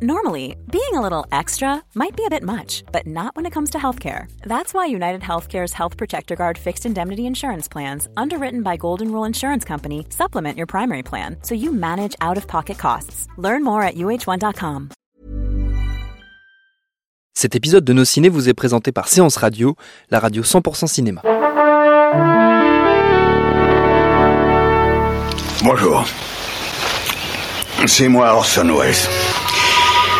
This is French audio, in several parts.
Normally, being a little extra might be a bit much, but not when it comes to healthcare. That's why United Healthcare's Health Protector Guard fixed indemnity insurance plans, underwritten by Golden Rule Insurance Company, supplement your primary plan so you manage out of pocket costs. Learn more at uh1.com. Cet épisode de Nos Ciné vous est présenté par Séance Radio, la radio 100% cinéma. Bonjour. C'est moi Orson Welles.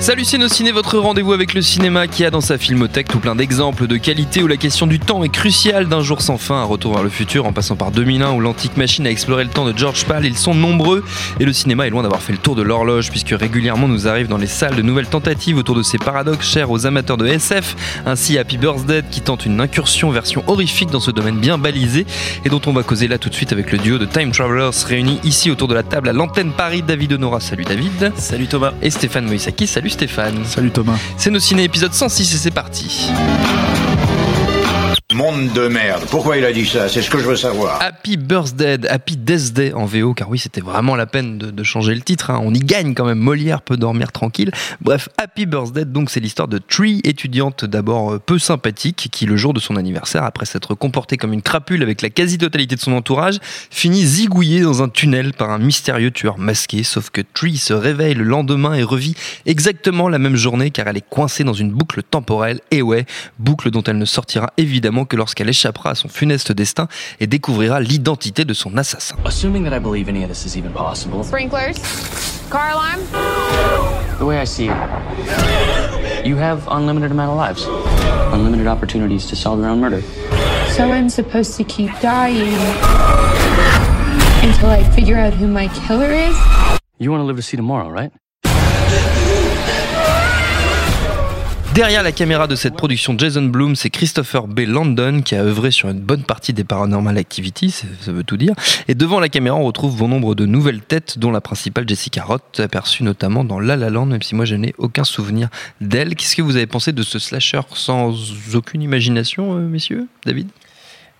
Salut Ciné, votre rendez-vous avec le cinéma qui a dans sa filmothèque tout plein d'exemples de qualité où la question du temps est cruciale d'un jour sans fin, un retour vers le futur en passant par 2001 où l'antique machine a exploré le temps de George Pal, ils sont nombreux et le cinéma est loin d'avoir fait le tour de l'horloge puisque régulièrement nous arrivent dans les salles de nouvelles tentatives autour de ces paradoxes chers aux amateurs de SF, ainsi Happy Birthday qui tente une incursion version horrifique dans ce domaine bien balisé et dont on va causer là tout de suite avec le duo de Time Travelers réunis ici autour de la table à l'antenne Paris, David Honora, salut David. Salut Thomas. Et Stéphane Moïsaki, salut Stéphane. Salut Thomas. C'est nos ciné épisode 106 et c'est parti. Monde de merde. Pourquoi il a dit ça? C'est ce que je veux savoir. Happy Birthday, Happy Death Day en VO, car oui, c'était vraiment la peine de, changer le titre. hein. On y gagne quand même. Molière peut dormir tranquille. Bref, Happy Birthday, donc c'est l'histoire de Tree, étudiante d'abord euh, peu sympathique, qui le jour de son anniversaire, après s'être comportée comme une crapule avec la quasi-totalité de son entourage, finit zigouillée dans un tunnel par un mystérieux tueur masqué. Sauf que Tree se réveille le lendemain et revit exactement la même journée, car elle est coincée dans une boucle temporelle. Et ouais, boucle dont elle ne sortira évidemment que lorsqu'elle échappera à son funeste destin et découvrira l'identité de son assassin. Assuming that I believe any of this is even possible, Sprinklers? Car alarm? the way I see it, you have unlimited amount of lives, unlimited opportunities to solve your own murder. So I'm supposed to keep dying until I figure out who my killer is? You want to live to see tomorrow, right? Derrière la caméra de cette production Jason Bloom, c'est Christopher B. Landon qui a œuvré sur une bonne partie des Paranormal Activity, ça ça veut tout dire. Et devant la caméra, on retrouve bon nombre de nouvelles têtes, dont la principale Jessica Roth, aperçue notamment dans La La Land, même si moi je n'ai aucun souvenir d'elle. Qu'est-ce que vous avez pensé de ce slasher sans aucune imagination, euh, messieurs David?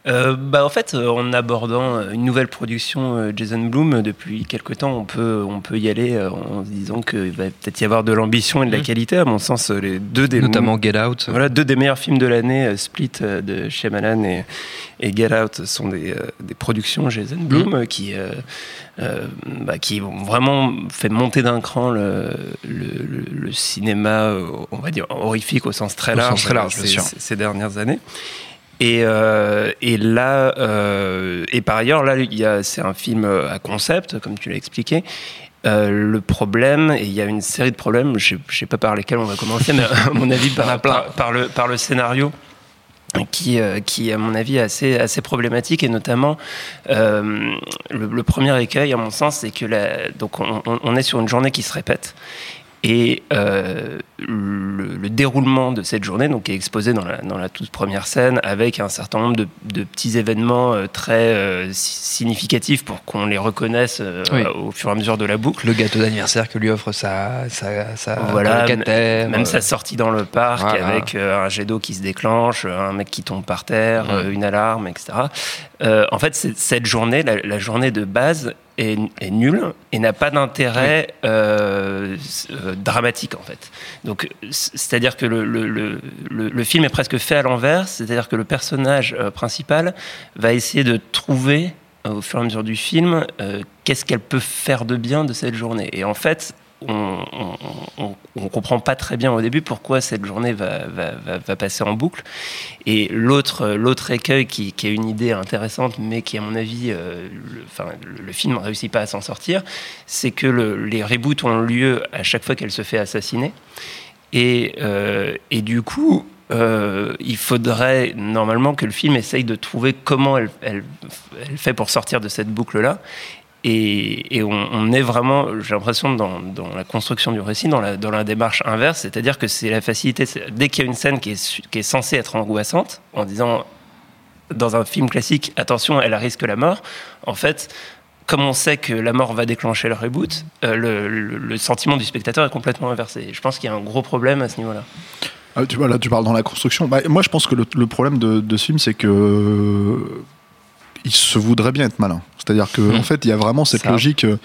Euh, bah, en fait, euh, en abordant euh, une nouvelle production Jason Bloom, depuis quelque temps, on peut, on peut y aller en se disant qu'il va peut-être y avoir de l'ambition et de la Mhm. qualité. À mon sens, les deux des Notamment Get Out. Voilà, deux des meilleurs films de l'année, Split de Shyamalan et, et Get Out, sont des, des productions Jason Bloom euh, qui, euh, bah, qui ont vraiment fait monter d'un cran le, le, le- le cinéma, on va dire, horrifique au sens très Au large, sens très large, bien ces, sûr. ces- ces dernières années. Et, euh, et là, euh, et par ailleurs, là, c'est un film à concept, comme tu l'as expliqué. Euh, le problème, et il y a une série de problèmes, je ne sais pas par lesquels on va commencer, mais à mon avis, par, par, par le, par le scénario. Qui, qui, à mon avis, est assez, assez problématique, et notamment euh, le, le premier écueil, à mon sens, c'est que la, donc on, on- on est sur une journée qui se répète, et euh, le, le déroulement de cette journée, donc, est exposé dans la, dans la toute première scène, avec un certain nombre de, de petits événements euh, très euh, si- significatifs pour qu'on les reconnaisse Oui. au fur et à mesure de la boucle. Le gâteau d'anniversaire que lui offre sa, sa, sa Voilà, Même sa sortie dans le parc voilà. avec un jet d'eau qui se déclenche, un mec qui tombe par terre, une alarme, etc. En fait, cette journée, la, la journée de base, est, est nulle et n'a pas d'intérêt euh, euh, dramatique en fait. Donc, c'est-à-dire que le, le, le, le- film est presque fait à l'envers, c'est-à-dire que le personnage euh, principal va essayer de trouver au fur et à mesure du film qu'est-ce qu'elle peut faire de bien de cette journée. Et en fait, on, on, comprend pas très bien au début pourquoi cette journée va, passer en boucle. Et l'autre, l'autre écueil qui, est une idée intéressante, mais qui, à mon avis, euh, le, film ne réussit pas à s'en sortir, c'est que le- les reboots ont lieu à chaque fois qu'elle se fait assassiner. Et, euh, du coup, euh, il faudrait normalement que le film essaye de trouver comment elle fait pour sortir de cette boucle-là. Et, on, est vraiment, j'ai l'impression, dans, la construction du récit, dans la, démarche inverse, c'est-à-dire que c'est la facilité. Dès qu'il y a une scène qui est, censée être angoissante, en disant dans un film classique, attention, elle risque la mort, en fait, comme on sait que la mort va déclencher le reboot, euh, le, sentiment du spectateur est complètement inversé. Je pense qu'il y a un gros problème à ce niveau-là. Ah, tu vois, là, tu parles dans la construction. Bah, moi, je pense que le, problème de ce film, c'est que il se voudrait bien être malin. C'est-à-dire que Hmm. en fait, il y a vraiment cette Ça. logique. euh,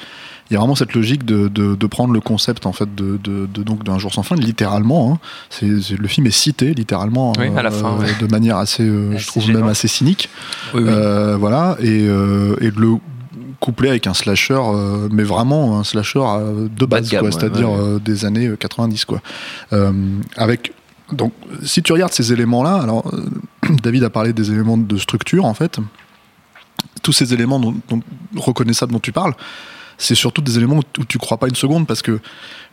Il y a vraiment cette logique de, de, de prendre le concept en fait de, de, donc d'un jour sans fin littéralement. hein. Le film est cité littéralement Oui, à la fin, ouais. de manière assez, euh, je trouve gênant. même assez cynique. Oui, oui. Euh, voilà, et, euh, et de le coupler avec un slasher, euh, mais vraiment un slasher euh, de Bas base, ouais, c'est-à-dire ouais, euh, des années euh, 90, quoi. Euh, avec donc, si tu regardes ces éléments-là, alors euh, David a parlé des éléments de structure, en fait. Tous ces éléments dont, dont- reconnaissables dont tu parles, c'est surtout des éléments où, tu crois pas une seconde parce que,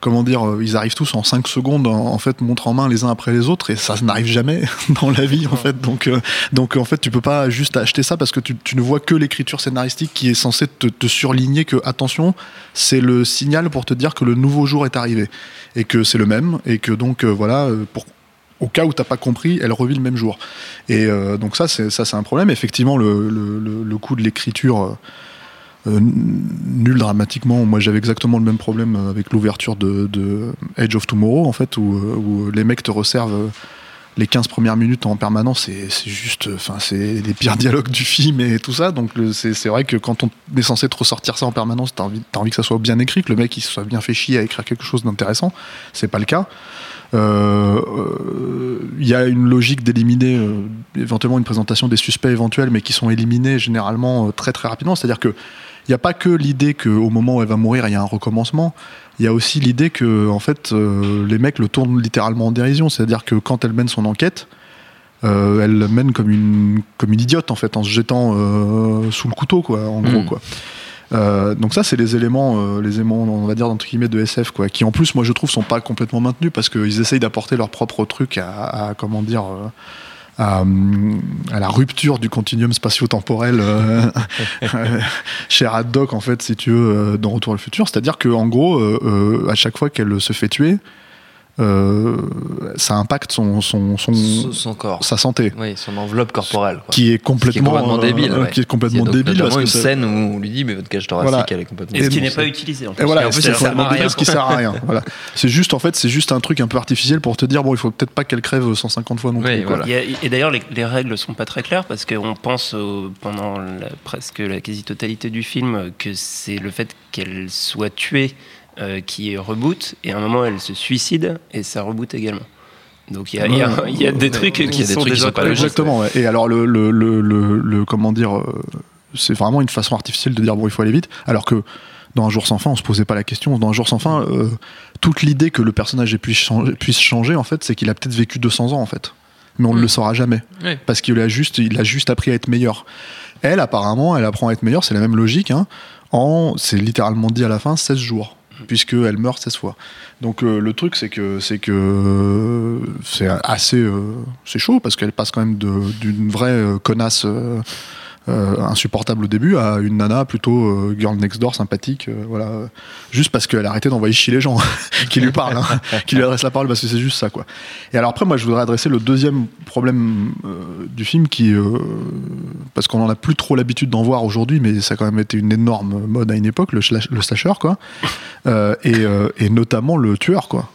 comment dire, euh, ils arrivent tous en 5 secondes, en, en fait, montre en main les uns après les autres et ça n'arrive jamais dans la vie, en fait. Donc, euh, donc, en fait, tu peux pas juste acheter ça parce que tu, tu ne vois que l'écriture scénaristique qui est censée te, te surligner que, attention, c'est le signal pour te dire que le nouveau jour est arrivé et que c'est le même et que donc, euh, voilà, pour, au cas où t'as pas compris, elle revit le même jour. Et euh, donc ça, c'est ça, c'est un problème. Effectivement, le, le, le- coup de l'écriture euh, nul dramatiquement. Moi, j'avais exactement le même problème avec l'ouverture de, Edge of Tomorrow, en fait, où, euh, où les mecs te resservent les 15 premières minutes en permanence. C'est juste, enfin, c'est les pires dialogues du film et tout ça. Donc, c'est vrai que quand on est censé te ressortir ça en permanence, t'as envie, t'as envie que ça soit bien écrit, que le mec il soit bien fait chier à écrire quelque chose d'intéressant. C'est pas le cas. Euh, euh, Il y a une logique d'éliminer euh, éventuellement une présentation des suspects éventuels, mais qui sont éliminés généralement euh, très très rapidement. C'est-à-dire que il n'y a pas que l'idée qu'au moment où elle va mourir, il y a un recommencement. Il y a aussi l'idée que en fait, euh, les mecs le tournent littéralement en dérision. C'est-à-dire que quand elle mène son enquête, euh, elle le mène comme une comme une idiote en fait, en se jetant euh, sous le couteau, quoi, en gros, Mm. quoi. Euh, donc ça, c'est les éléments, euh, les éléments, on va dire entre guillemets de SF, quoi, qui en plus, moi, je trouve, sont pas complètement maintenus parce qu'ils essayent d'apporter leur propre truc à, comment dire, euh, hum, à la rupture du continuum spatio-temporel chez Haddock, en fait, si tu veux, dans Retour à le futur. C'est-à-dire que, en gros, à chaque fois qu'elle se fait tuer, euh, ça impacte son, son, son, son, corps. sa santé, Oui, son enveloppe corporelle. Quoi. qui est Ce qui est complètement, complètement euh, débile. ouais. qui est complètement débile parce que une scène où on lui dit mais votre cage thoracique Voilà. elle est complètement Et ce qui n'est c'est- pas utilisé en plus. Et voilà, en c'est plus, débile, ce qui sert à rien. Voilà. C'est juste, en fait, c'est juste un truc un peu artificiel pour te dire, bon, il faut peut-être pas qu'elle crève 150 fois non plus. Oui, voilà. Et d'ailleurs, les, les règles sont pas très claires parce qu'on pense au- pendant la- presque la quasi-totalité du film que c'est le fait qu'elle soit tuée euh, qui reboot et à un moment elle se suicide et ça reboot également. Donc il y a, il y a- il y a des trucs a qui des sont trucs qui déjà sont pas logiques. Exactement, ouais. Et alors, le, le, le, le- le- comment dire, euh, c'est vraiment une façon artificielle de dire, bon, il faut aller vite. Alors que dans Un jour sans fin, on se posait pas la question. Dans Un jour sans fin, euh, toute l'idée que le personnage puisse changer, puisse changer en fait, c'est qu'il a peut-être vécu 200 ans, en fait. Mais on ne Mm. le saura jamais. Oui. Parce qu'il a juste, il a juste appris à être meilleur. Elle, apparemment, elle apprend à être meilleure, c'est la même logique, hein, en, c'est littéralement dit à la fin, 16 jours. Puisqu'elle meurt 16 fois. Donc euh, le truc, c'est que c'est que c'est assez euh, c'est chaud parce qu'elle passe quand même d'une vraie euh, connasse insupportable au début à une nana plutôt euh, girl next door sympathique, euh, voilà, euh, juste parce qu'elle a arrêté d'envoyer chier les gens qui lui parlent, hein, qui lui adressent la parole parce que c'est juste ça quoi. Et alors après, moi, je voudrais adresser le deuxième problème euh, du film qui, euh, parce qu'on en a plus trop l'habitude d'en voir aujourd'hui, mais ça a quand même été une énorme mode à une époque, le, le slasher quoi, Euh, et, euh, et notamment le tueur quoi.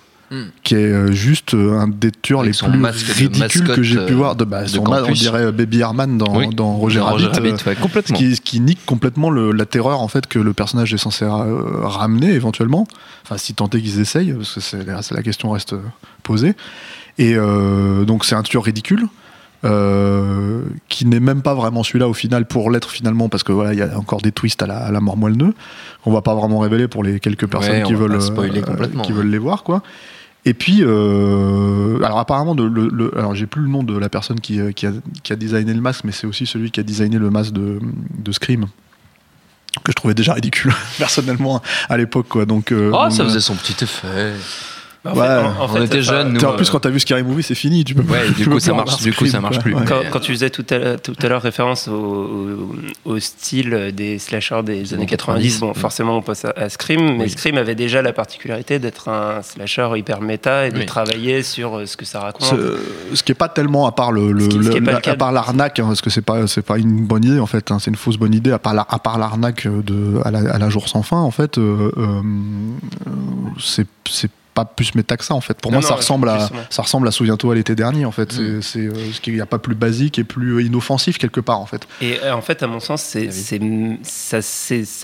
Qui est euh, juste euh, un des tueurs Avec les plus masque ridicules que j'ai pu euh, voir. De, bah, son on dirait Baby Herman dans, Oui. dans Roger Dans Rabbit. Rabbit, ouais, ce complètement. qui, qui nique complètement le- la terreur en fait que le personnage est censé ramener éventuellement. Enfin, si tant est qu'ils essayent, parce que c'est, c'est- la question reste posée. Et euh, donc c'est un tueur ridicule. euh, qui n'est même pas vraiment celui-là au final pour l'être finalement parce que voilà il y a encore des twists à la, à la mort moelle-nœud qu'on va pas vraiment révéler pour les quelques personnes Ouais, qui veulent euh, qui veulent les voir quoi et puis euh, alors apparemment de, le, le- alors j'ai plus le nom de la personne qui, euh, qui, a, qui a designé le masque mais c'est aussi celui qui a designé le masque de, de Scream que je trouvais déjà ridicule personnellement à l'époque quoi donc euh, Oh, ça faisait son petit effet. En Ouais, fait- en- en on fait, était jeunes, nous. en euh, plus quand t'as vu Scary Movie c'est fini tu peux Ouais, du coup, ça marche, du coup, ça marche plus. Ouais. Quand, tu faisais tout à l'heure, tout à l'heure référence au, au- style des slashers des années 90, bon, forcément on passe à, à Scream, mais Oui. Scream avait déjà la particularité d'être un slasher hyper méta et de Oui. travailler sur euh, ce que ça raconte. Ce, ce qui est pas tellement à part le, qui- à part l'arnaque hein, parce que c'est pas c'est pas une bonne idée en fait hein, c'est une fausse bonne idée à part la- à part l'arnaque de à la, à la jour sans fin en fait euh, euh, euh, c'est c'est pas plus méta que ça en fait. Pour Non, moi, ça ressemble à ça ressemble à souviens-toi l'été dernier en fait. Mm. C'est c'est, euh, ce qu'il n'y a pas plus basique et plus inoffensif quelque part en fait. Et euh, en fait, à mon sens, c'est, c'est, ça,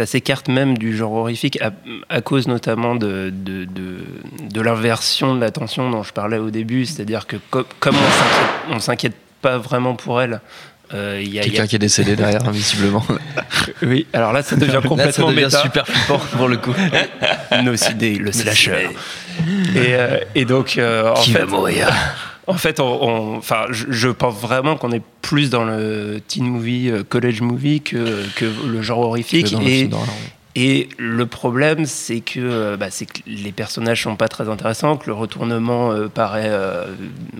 s'écarte même du genre horrifique à, à cause notamment de, de, de, de l'inversion de l'attention dont je parlais au début. C'est-à-dire que co- comme on s'inquiète, on s'inquiète pas vraiment pour elle, euh, il y a, Quelqu'un qui est décédé derrière, invisiblement. Oui, alors là, ça devient Là, ça complètement devient méta. super flippant pour le coup. Nocidé, le slasher. Et, euh, et donc, euh, en Qui fait, va mourir En fait, on, enfin, je, pense vraiment qu'on est plus dans le teen movie, euh, college movie que, que le genre horrifique. Le Et, le problème, c'est que, bah, que les personnages sont pas très intéressants, que le retournement euh, paraît euh,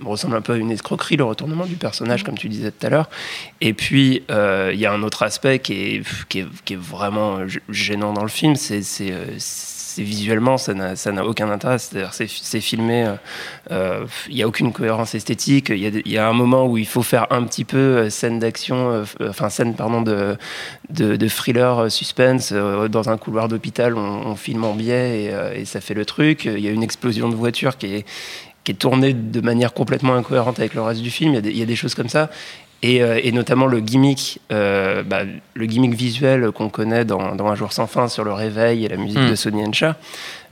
ressemble un peu à une escroquerie, le retournement du personnage, comme tu disais tout à l'heure. Et puis, euh, il y a un autre aspect qui est, qui est, qui est vraiment gênant dans le film, c'est visuellement, ça n'a aucun intérêt. C'est-à-dire, c'est filmé, euh, euh, il n'y a aucune cohérence esthétique. Il y, y a un moment où il faut faire un petit peu euh, scène d'action, euh, enfin scène pardon de, de, thriller euh, suspense euh, dans un couloir d'hôpital. On, filme en biais et, euh, ça fait le truc. Il y a une explosion de voiture qui est qui est tournée de manière complètement incohérente avec le reste du film. Il y a des choses comme ça. Et, euh, et notamment le gimmick, euh, bah, le gimmick visuel qu'on connaît dans, dans Un jour sans fin sur le réveil et la musique Mm. de Sonny Encha.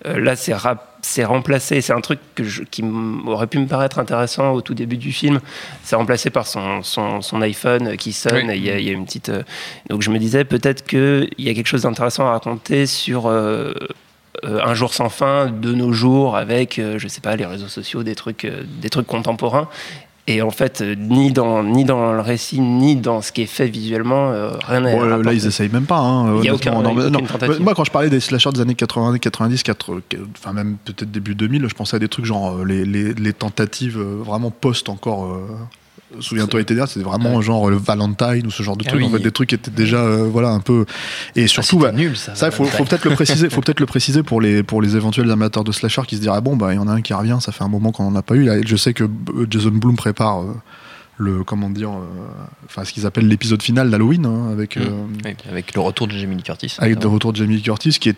Euh, là, c'est remplacé. C'est un truc que je- qui aurait pu me paraître intéressant au tout début du film. C'est remplacé par son, son, son iPhone qui sonne. Oui. et y, a, il y a une petite. euh, Donc je me disais peut-être qu'il y a quelque chose d'intéressant à raconter sur. euh, euh, un jour sans fin de nos jours avec euh, je sais pas les réseaux sociaux des trucs euh, des trucs contemporains et en fait euh, ni dans ni dans le récit ni dans ce qui est fait visuellement euh, rien n'est Bon, là, ils essayent même pas. hein, Il y a honnêtement. aucun- Non, non. Moi, quand je parlais des slashers des années 80, 90, 80, enfin même peut-être début 2000, je pensais à des trucs genre euh, les, les, les tentatives vraiment post encore. euh, Souviens-toi, dernier, c'était vraiment genre le Valentine ou ce genre de Ah. En fait, des trucs qui étaient déjà euh, voilà un peu. Et surtout, Ah, c'était bah, nul ça. ça, il faut, faut peut-être le préciser. Faut peut-être le préciser pour les pour les éventuels amateurs de slasher qui se diraient ah bon bah il y en a un qui revient. Ça fait un moment qu'on en a pas eu. Là, je sais que euh, Jason Bloom prépare euh, le comment dire, euh, enfin ce qu'ils appellent l'épisode final d'Halloween hein, avec Mm. euh, Oui, avec le retour de Jamie Lee Curtis. avec le retour de Jamie Lee Curtis qui est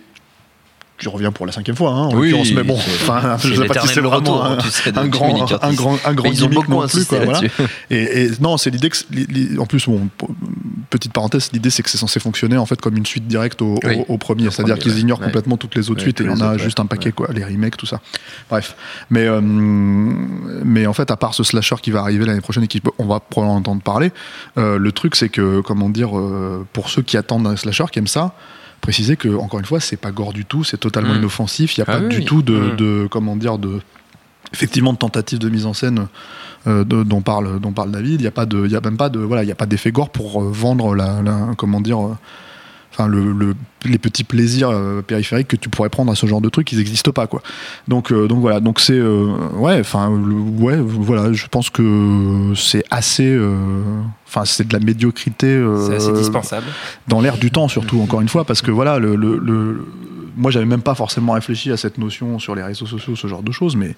qui revient pour la cinquième fois hein, en Oui, l'occurrence, mais bon enfin je sais pas si c'est vraiment retour, un, tu sais, un grand un grand un grand gimmick beaucoup non plus quoi, voilà. Et, et non, c'est l'idée que en plus bon petite parenthèse, l'idée c'est que c'est censé fonctionner en fait comme une suite directe au, au- Oui. au premier, c'est-à-dire qu'ils ignorent Ouais. complètement toutes les autres Ouais, suites et il y en a autres, juste un paquet quoi, les remakes tout ça. Bref, mais euh, mais en fait à part ce slasher qui va arriver l'année prochaine et qui on va probablement entendre parler, euh, le truc c'est que comment dire euh, pour ceux qui attendent un slasher qui aiment ça préciser que encore une fois c'est pas gore du tout c'est totalement Mm. inoffensif il y a Ah pas oui, du tout de, Mm. de comment dire de effectivement de tentative de mise en scène euh, de- dont parle dont parle David il y a pas de y a même pas de voilà il y a pas d'effet gore pour euh, vendre la, la- comment dire euh, enfin le, le- les petits plaisirs euh, périphériques que tu pourrais prendre à ce genre de truc ils n'existent pas quoi. Donc euh, donc voilà. Donc c'est euh, ouais enfin ouais voilà je pense que c'est assez enfin c'est de la médiocrité c'est assez dispensable. dans l'air du temps surtout encore une fois parce que voilà le, le, le- moi j'avais même pas forcément réfléchi à cette notion sur les réseaux sociaux ce genre de choses mais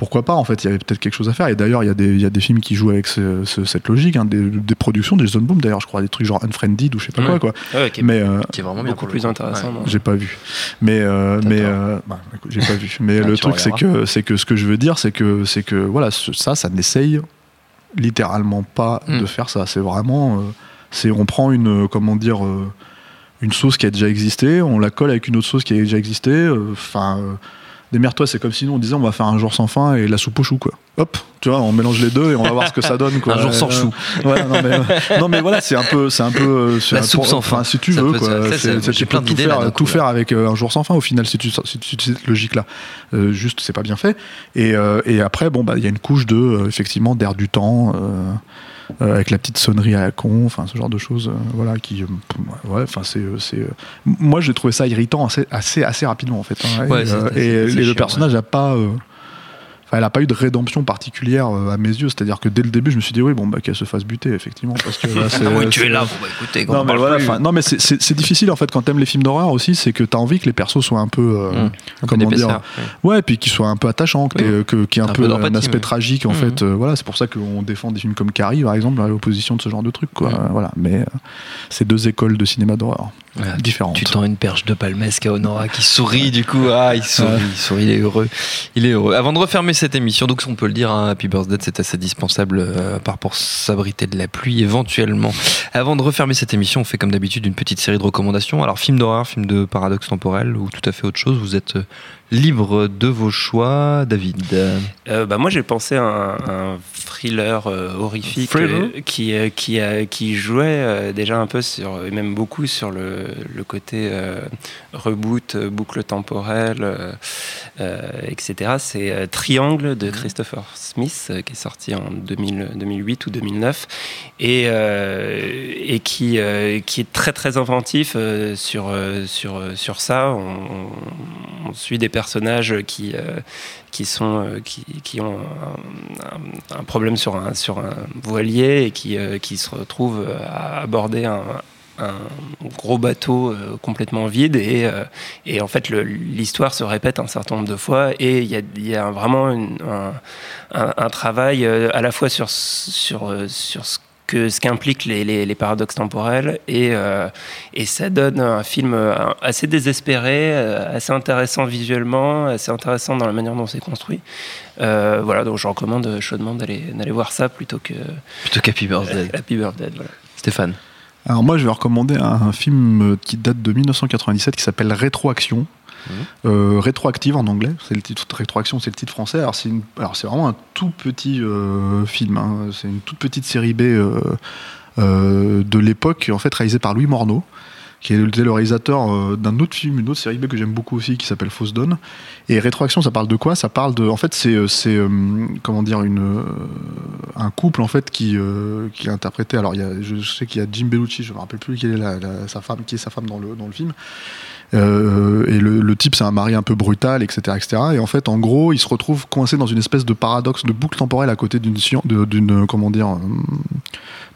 pourquoi pas en fait il y avait peut-être quelque chose à faire. Et d'ailleurs il y, a des- il y a des films qui jouent avec ce- ce- cette logique hein, des, des productions des Jason Boom d'ailleurs je crois des trucs genre Unfriended ou je sais pas Ouais. quoi. Quoi Ouais, qui est mais euh, Qui est vraiment bien beaucoup plus intéressant Ouais. non j'ai pas vu. Mais euh, mais euh, bah, j'ai pas vu. Mais Ouais, le truc c'est que c'est que ce que je veux dire c'est que c'est que voilà ce- ça ça n'essaye littéralement pas Mm. de faire ça. C'est vraiment euh, c'est on prend une comment dire euh, une sauce qui a déjà existé on la colle avec une autre sauce qui a déjà existé euh, enfin euh, démerde-toi c'est comme si nous on disait on va faire un jour sans fin et la soupe au chou quoi hop tu vois on mélange les deux et on va voir ce que ça donne quoi Un jour sans Euh, chou. ouais, non, mais, non mais voilà c'est un peu c'est un peu euh, La soupe sans fin. si tu Ça veux j'ai plein tout d'idées, là, faire tout coup, faire avec euh, un jour sans fin au final si tu si tu cette logique là juste c'est pas bien fait et, euh, et après bon bah il y a une couche de euh, effectivement d'air du temps euh, euh, avec la petite sonnerie à la con, enfin ce genre de choses, euh, voilà, qui, euh, ouais, enfin c'est, euh, c'est, euh, moi j'ai trouvé ça irritant assez, assez, assez rapidement en fait. hein, Ouais, et, euh, le personnage a pas, euh, enfin elle a pas eu de rédemption particulière euh, à mes yeux, c'est-à-dire que dès le début je me suis dit oui bon bah qu'elle se fasse buter effectivement parce que là, c'est, Ah oui, tu es là, bon, bah, écoutez, quand non on mais, voilà, plus. non mais c'est, c'est- c'est difficile en fait quand t'aimes les films d'horreur aussi, c'est que t'as envie que les persos soient un peu, euh, Mmh. Un peu comment dire, ouais. Ouais, puis qu'il soit un peu attachant, que Oui. qu'il y ait un, Un peu, peu un aspect tragique en Mhm. fait. euh, voilà, c'est pour ça qu'on défend des films comme Carrie, par exemple, à l'opposition de ce genre de truc. Quoi. Euh, voilà, mais euh, c'est deux écoles de cinéma d'horreur. Voilà, différentes. Tu tends une perche de palmesque à Honora qui sourit du coup. Ah, il sourit, il sourit, il est heureux. Il est heureux. Avant de refermer cette émission, donc on peut le dire, hein, Happy Birthday, c'est assez dispensable, euh, à part pour s'abriter de la pluie éventuellement. Avant de refermer cette émission, on fait comme d'habitude une petite série de recommandations. Alors, film d'horreur, film de paradoxe temporel ou tout à fait autre chose, vous êtes euh, libre de vos choix, David. Euh, bah, moi, j'ai pensé à un, un thriller euh, horrifique Thriller euh, qui, euh, qui, jouait euh, déjà un peu sur, et même beaucoup sur le, le côté euh, reboot, boucle temporelle, etc. C'est euh, Triangle de Christopher Smith, euh, qui est sorti en 2000 2008 ou 2009, et, euh, et qui, euh, qui est très très inventif euh, sur, euh, sur, euh, sur ça. On, suit des personnages qui, euh, qui, sont, euh, qui, qui ont un, un- un problème sur un, sur un voilier et qui, euh, qui se retrouvent à aborder un, un gros bateau euh, complètement vide et, euh, et en fait l'histoire se répète un certain nombre de fois et il y a, il y a vraiment une- un, un- un travail euh, à la fois sur, sur, sur ce que ce qu'impliquent les, les- les paradoxes temporels et, euh, et ça donne un film assez désespéré, assez intéressant visuellement, assez intéressant dans la manière dont c'est construit. Euh, voilà, donc je recommande chaudement d'aller d'aller voir ça plutôt que Plutôt qu'Happy Birthday. Happy Birthday. Voilà. Stéphane. Alors moi, je vais recommander un film qui date de 1997 qui s'appelle Rétroaction. Euh, rétroactive en anglais, c'est le titre. Rétroaction, c'est le titre français. Alors c'est une- alors c'est vraiment un tout petit euh, film. hein. C'est une toute petite série B euh, euh, de l'époque, en fait réalisée par Louis Morneau, qui était le réalisateur euh, d'un autre film, une autre série B que j'aime beaucoup aussi, qui s'appelle Fausse Donne. Et Rétroaction, ça parle de quoi? Ça parle de, en fait, c'est euh, c'est euh, comment dire une un couple en fait qui qui est interprété. Alors il y a, je sais qu'il y a Jim Bellucci, je me rappelle plus quelle est la, la- sa femme, qui est sa femme dans le dans le film. Euh, et le, le type, c'est un mari un peu brutal, etc., etc. Et en fait, en gros, il se retrouve coincé dans une espèce de paradoxe, de boucle temporelle à côté d'une, d'une, comment dire, euh,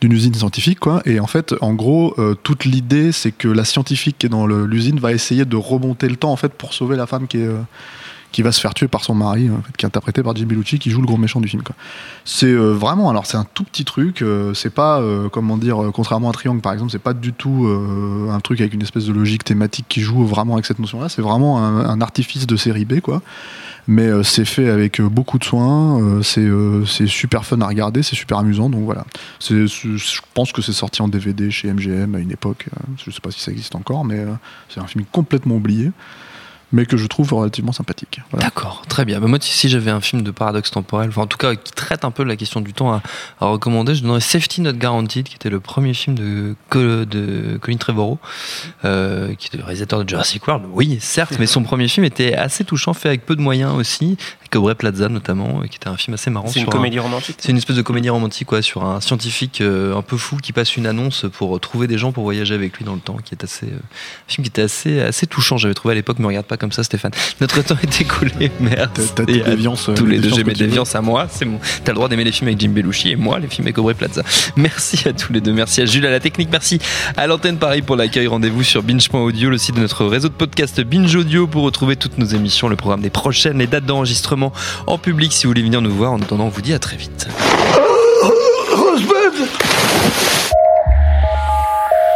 d'une usine scientifique, quoi. Et en fait, en gros, euh, toute l'idée, c'est que la scientifique qui est dans l'usine va essayer de remonter le temps, en fait, pour sauver la femme qui est, euh, qui va se faire tuer par son mari, qui est interprété par Jim Bellucci, qui joue le gros méchant du film. C'est euh, vraiment, alors c'est un tout petit truc, euh, c'est pas, euh, comment dire, contrairement à Triangle par exemple, c'est pas du tout un truc avec une espèce de logique thématique qui joue vraiment avec cette notion-là, c'est vraiment un, un artifice de série B, quoi. Mais c'est fait avec beaucoup de soin, c'est super fun à regarder, c'est super amusant, donc voilà. Je pense que c'est sorti en DVD chez MGM à une époque, je sais pas si ça existe encore, mais c'est un film complètement oublié, mais que je trouve relativement sympathique. Voilà. D'accord, très bien. Bah, moi, si j'avais un film de paradoxe temporel, enfin en tout cas qui traite un peu de la question du temps à, à recommander, je donnerais Safety Not Guaranteed, qui était le premier film de, Co- de Colin Trevorrow, euh, qui était le réalisateur de Jurassic World. Oui, certes, mais son premier film était assez touchant, fait avec peu de moyens aussi, avec Aubrey Plaza notamment, et qui était un film assez marrant. C'est une un- comédie romantique. C'est une espèce de comédie romantique quoi, sur un scientifique euh, un peu fou qui passe une annonce pour trouver des gens pour voyager avec lui dans le temps, qui est assez, euh, un film qui était assez, assez touchant. J'avais trouvé à l'époque, me regarde pas comme ça, Stéphane. Notre temps est écoulé, merde. T'as- tes déviances, euh, tous les deux, j'ai mes déviances à moi. C'est mon. T'as le droit d'aimer les films avec Jim Belushi et moi les films avec Aubrey Plaza. Merci à tous les deux. Merci à Jules à la technique. Merci à l'antenne Paris pour l'accueil. Rendez-vous sur binge.audio, le site de notre réseau de podcast Binge Audio pour retrouver toutes nos émissions, le programme des prochaines, les dates d'enregistrement en public si vous voulez venir nous voir. En attendant, on vous dit à très vite.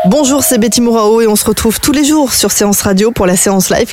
Bonjour, c'est Betty Mourao et on se retrouve tous les jours sur Séance Radio pour la séance live.